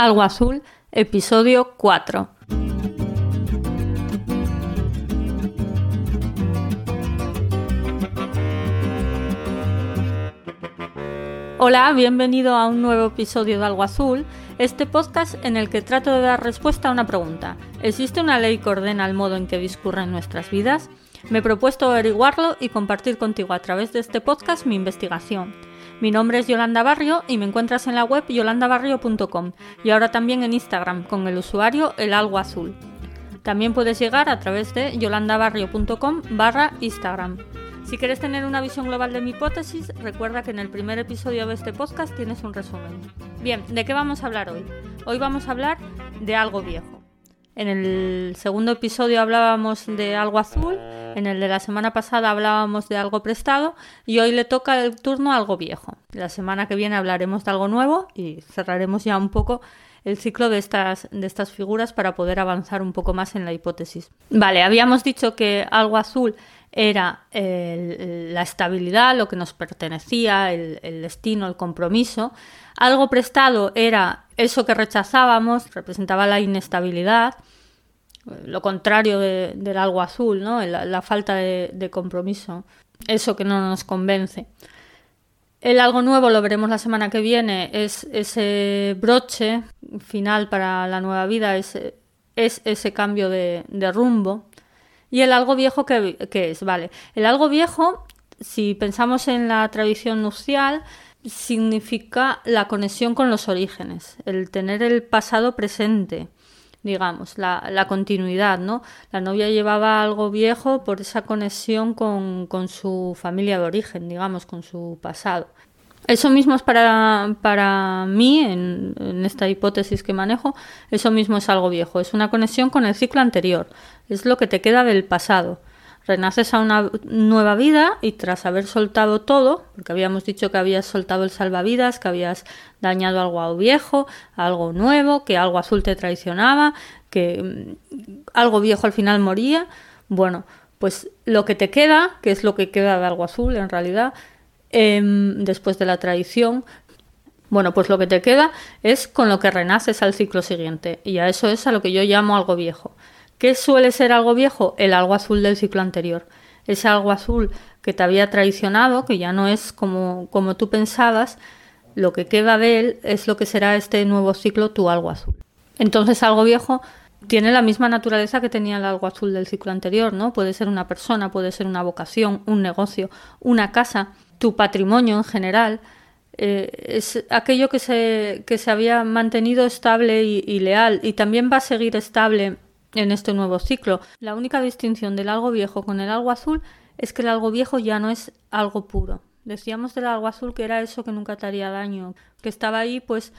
Algo Azul, episodio 4. Hola, bienvenido a un nuevo episodio de Algo Azul, este podcast en el que trato de dar respuesta a una pregunta. ¿Existe una ley que ordena el modo en que discurren nuestras vidas? Me he propuesto averiguarlo y compartir contigo a través de este podcast mi investigación. Mi nombre es Yolanda Barrio y me encuentras en la web yolandabarrio.com y ahora también en Instagram con el usuario el algo azul. También puedes llegar a través de yolandabarrio.com barra Instagram. Si quieres tener una visión global de mi hipótesis, recuerda que en el primer episodio de este podcast tienes un resumen. Bien, ¿de qué vamos a hablar hoy? Hoy vamos a hablar de algo viejo. En el segundo episodio hablábamos de algo azul en el de la semana pasada hablábamos de algo prestado y hoy le toca el turno a algo viejo. La semana que viene hablaremos de algo nuevo y cerraremos ya un poco el ciclo de estas, de estas figuras para poder avanzar un poco más en la hipótesis. Vale, habíamos dicho que algo azul era la estabilidad, lo que nos pertenecía, el, el destino, el compromiso. Algo prestado era eso que rechazábamos, representaba la inestabilidad lo contrario del algo azul, ¿no? la, falta de, compromiso, eso que no nos convence. El algo nuevo, lo veremos la semana que viene, es ese broche final para la nueva vida, es, es ese cambio de, rumbo. Y el algo viejo, ¿qué, es? Vale, el algo viejo, si pensamos en la tradición nupcial, significa la conexión con los orígenes, el tener el pasado presente digamos, la, la, continuidad, ¿no? La novia llevaba algo viejo por esa conexión con, con su familia de origen, digamos, con su pasado. Eso mismo es para, para mí, en, en, esta hipótesis que manejo, eso mismo es algo viejo, es una conexión con el ciclo anterior, es lo que te queda del pasado renaces a una nueva vida y tras haber soltado todo, porque habíamos dicho que habías soltado el salvavidas, que habías dañado algo viejo, algo nuevo, que algo azul te traicionaba, que mm, algo viejo al final moría, bueno, pues lo que te queda, que es lo que queda de algo azul en realidad, em, después de la traición, bueno, pues lo que te queda es con lo que renaces al ciclo siguiente, y a eso es a lo que yo llamo algo viejo. ¿Qué suele ser algo viejo? El algo azul del ciclo anterior. Ese algo azul que te había traicionado, que ya no es como, como tú pensabas, lo que queda de él es lo que será este nuevo ciclo, tu algo azul. Entonces, algo viejo tiene la misma naturaleza que tenía el algo azul del ciclo anterior, ¿no? Puede ser una persona, puede ser una vocación, un negocio, una casa, tu patrimonio en general. Eh, es aquello que se, que se había mantenido estable y leal y también va a seguir estable en este nuevo ciclo. La única distinción del algo viejo con el algo azul es que el algo viejo ya no es algo puro. Decíamos del algo azul que era eso que nunca te haría daño, que estaba ahí pues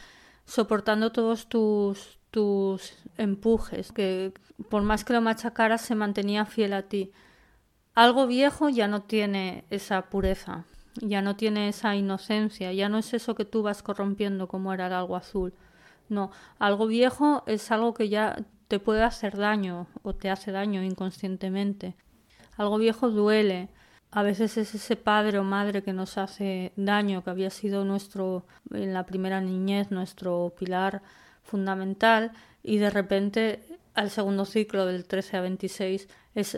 soportando todos tus, tus empujes, que por más que lo machacaras se mantenía fiel a ti. Algo viejo ya no tiene esa pureza, ya no tiene esa inocencia, ya no es eso que tú vas corrompiendo como era el algo azul. No, algo viejo es algo que ya te puede hacer daño o te hace daño inconscientemente. Algo viejo duele. A veces es ese padre o madre que nos hace daño, que había sido nuestro, en la primera niñez, nuestro pilar fundamental, y de repente al segundo ciclo del 13 a 26 es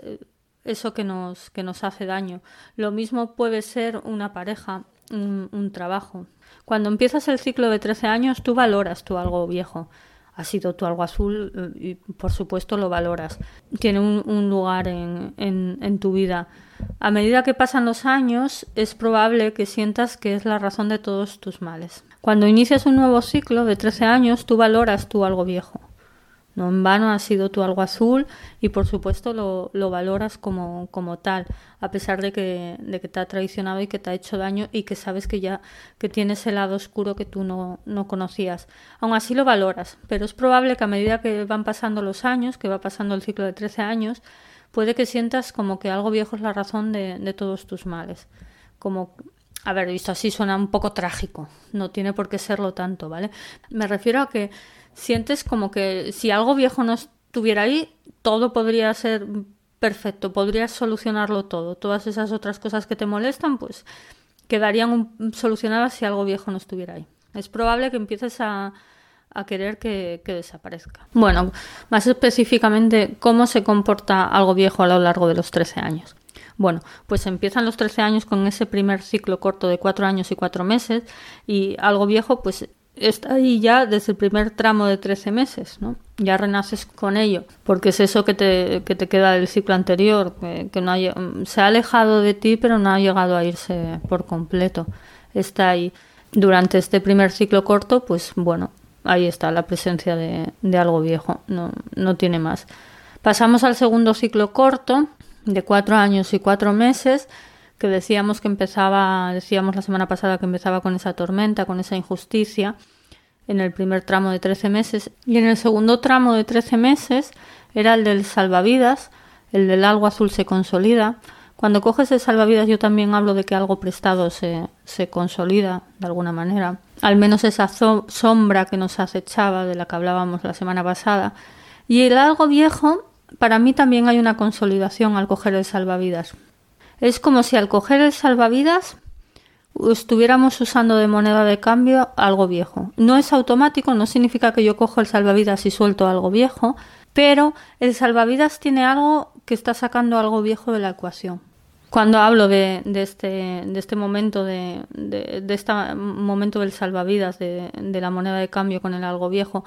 eso que nos, que nos hace daño. Lo mismo puede ser una pareja, un, trabajo. Cuando empiezas el ciclo de 13 años, tú valoras tú algo viejo ha sido tu algo azul eh, y por supuesto lo valoras. Tiene un, lugar en, en, tu vida. A medida que pasan los años es probable que sientas que es la razón de todos tus males. Cuando inicias un nuevo ciclo de 13 años tú valoras tu algo viejo. No en vano ha sido tu algo azul y por supuesto lo, lo valoras como, como, tal, a pesar de que, de que te ha traicionado y que te ha hecho daño y que sabes que ya que tienes el lado oscuro que tú no, no conocías. Aún así lo valoras, pero es probable que a medida que van pasando los años, que va pasando el ciclo de 13 años, puede que sientas como que algo viejo es la razón de, de todos tus males. Como a ver, visto así suena un poco trágico, no tiene por qué serlo tanto, ¿vale? Me refiero a que sientes como que si algo viejo no estuviera ahí, todo podría ser perfecto, podrías solucionarlo todo. Todas esas otras cosas que te molestan, pues quedarían solucionadas si algo viejo no estuviera ahí. Es probable que empieces a, querer que, que, desaparezca. Bueno, más específicamente, ¿cómo se comporta algo viejo a lo largo de los 13 años? Bueno, pues empiezan los 13 años con ese primer ciclo corto de 4 años y 4 meses y algo viejo pues está ahí ya desde el primer tramo de 13 meses, ¿no? Ya renaces con ello, porque es eso que te, que te queda del ciclo anterior, que, no se ha alejado de ti pero no ha llegado a irse por completo. Está ahí. Durante este primer ciclo corto, pues bueno, ahí está la presencia de, de algo viejo, no, no tiene más. Pasamos al segundo ciclo corto, de cuatro años y cuatro meses, que decíamos que empezaba, decíamos la semana pasada que empezaba con esa tormenta, con esa injusticia, en el primer tramo de 13 meses, y en el segundo tramo de 13 meses era el del salvavidas, el del algo azul se consolida. Cuando coges el salvavidas yo también hablo de que algo prestado se, se consolida de alguna manera, al menos esa sombra que nos acechaba de la que hablábamos la semana pasada. Y el algo viejo, para mí también hay una consolidación al coger el salvavidas. Es como si al coger el salvavidas estuviéramos usando de moneda de cambio algo viejo. No es automático, no significa que yo cojo el salvavidas y suelto algo viejo, pero el salvavidas tiene algo que está sacando algo viejo de la ecuación. Cuando hablo de, este, de este momento de, de, este momento del salvavidas de, de la moneda de cambio con el algo viejo,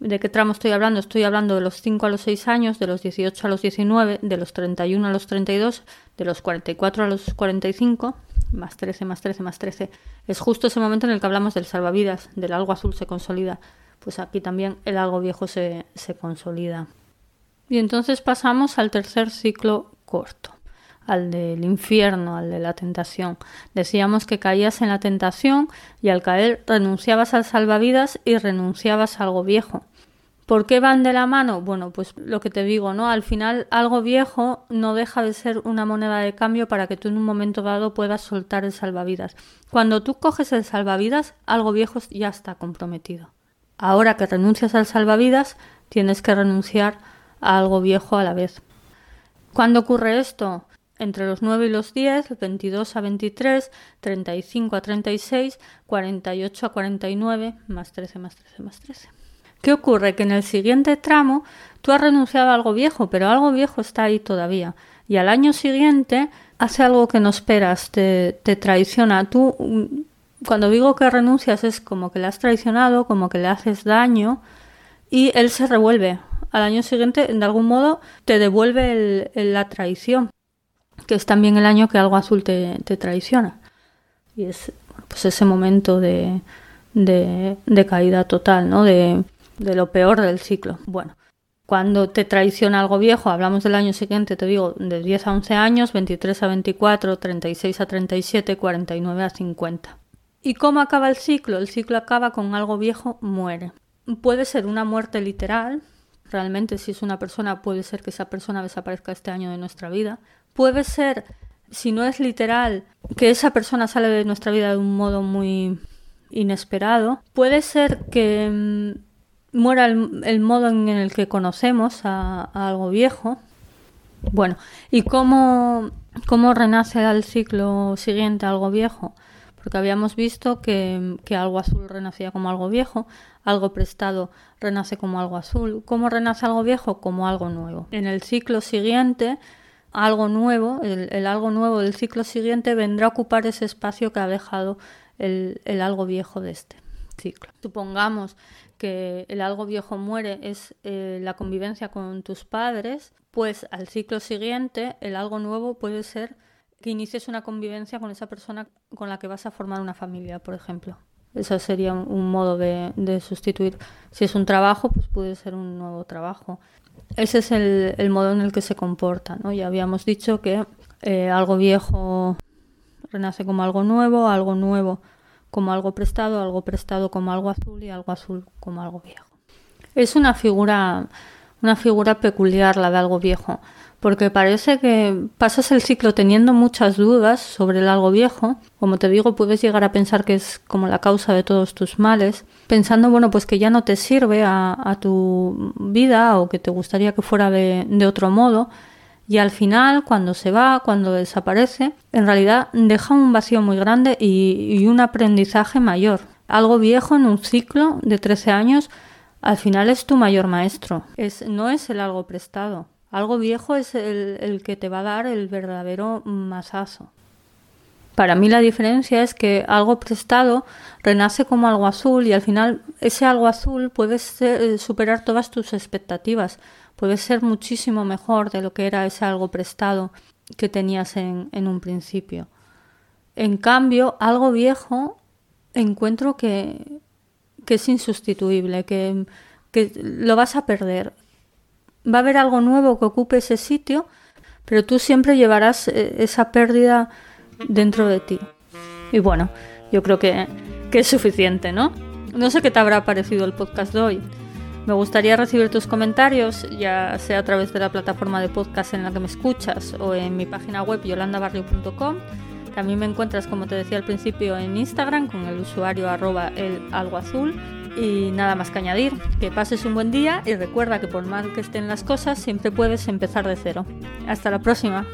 ¿De qué tramo estoy hablando? Estoy hablando de los 5 a los 6 años, de los 18 a los 19, de los 31 a los 32, de los 44 a los 45, más 13, más 13, más 13. Es justo ese momento en el que hablamos del salvavidas, del algo azul se consolida. Pues aquí también el algo viejo se, se consolida. Y entonces pasamos al tercer ciclo corto, al del infierno, al de la tentación. Decíamos que caías en la tentación y al caer renunciabas al salvavidas y renunciabas a algo viejo. ¿Por qué van de la mano? Bueno, pues lo que te digo, ¿no? Al final algo viejo no deja de ser una moneda de cambio para que tú en un momento dado puedas soltar el salvavidas. Cuando tú coges el salvavidas, algo viejo ya está comprometido. Ahora que renuncias al salvavidas, tienes que renunciar a algo viejo a la vez. ¿Cuándo ocurre esto? Entre los 9 y los 10, 22 a 23, 35 a 36, 48 a 49, más 13, más 13, más 13. ¿Qué ocurre? Que en el siguiente tramo tú has renunciado a algo viejo, pero algo viejo está ahí todavía. Y al año siguiente hace algo que no esperas, te, traiciona. Tú, mm, cuando digo que renuncias, es como que le has traicionado, como que le haces daño, y él se revuelve. Al año siguiente, de algún modo, te devuelve la traición, que es también el año que algo azul te, traiciona. Y es pues ese momento de, de, de caída total, ¿no? De, de lo peor del ciclo. Bueno, cuando te traiciona algo viejo, hablamos del año siguiente, te digo, de 10 a 11 años, 23 a 24, 36 a 37, 49 a 50. ¿Y cómo acaba el ciclo? El ciclo acaba con algo viejo, muere. Puede ser una muerte literal, realmente si es una persona puede ser que esa persona desaparezca este año de nuestra vida. Puede ser, si no es literal, que esa persona sale de nuestra vida de un modo muy inesperado. Puede ser que mm, muera el, modo en el que conocemos a, algo viejo. Bueno, ¿y cómo, cómo renace al ciclo siguiente algo viejo? Porque habíamos visto que, que, algo azul renacía como algo viejo, algo prestado renace como algo azul. ¿Cómo renace algo viejo? Como algo nuevo. En el ciclo siguiente, algo nuevo, el, algo nuevo del ciclo siguiente vendrá a ocupar ese espacio que ha dejado el, el algo viejo de este ciclo. Supongamos que el algo viejo muere es eh, la convivencia con tus padres, pues al ciclo siguiente el algo nuevo puede ser que inicies una convivencia con esa persona con la que vas a formar una familia, por ejemplo. Eso sería un, modo de, sustituir. Si es un trabajo, pues puede ser un nuevo trabajo. Ese es el, modo en el que se comporta. ¿no? Ya habíamos dicho que eh, algo viejo renace como algo nuevo, algo nuevo como algo prestado, algo prestado como algo azul y algo azul como algo viejo. Es una figura, una figura peculiar la de algo viejo, porque parece que pasas el ciclo teniendo muchas dudas sobre el algo viejo. Como te digo, puedes llegar a pensar que es como la causa de todos tus males, pensando, bueno, pues que ya no te sirve a, tu vida o que te gustaría que fuera de, otro modo y al final, cuando se va, cuando desaparece, en realidad deja un vacío muy grande y, un aprendizaje mayor. Algo viejo en un ciclo de 13 años al final es tu mayor maestro. Es, no es el algo prestado. Algo viejo es el, que te va a dar el verdadero masazo. Para mí la diferencia es que algo prestado renace como algo azul y al final ese algo azul puede eh, superar todas tus expectativas, puede ser muchísimo mejor de lo que era ese algo prestado que tenías en, un principio. En cambio, algo viejo encuentro que, es insustituible, que lo vas a perder. Va a haber algo nuevo que ocupe ese sitio, pero tú siempre llevarás eh, esa pérdida dentro de ti. Y bueno, yo creo que, es suficiente, ¿no? No sé qué te habrá parecido el podcast de hoy. Me gustaría recibir tus comentarios, ya sea a través de la plataforma de podcast en la que me escuchas o en mi página web yolandabarrio.com. También me encuentras, como te decía al principio, en Instagram con el usuario arroba el algo azul. Y nada más que añadir, que pases un buen día y recuerda que por mal que estén las cosas, siempre puedes empezar de cero. Hasta la próxima.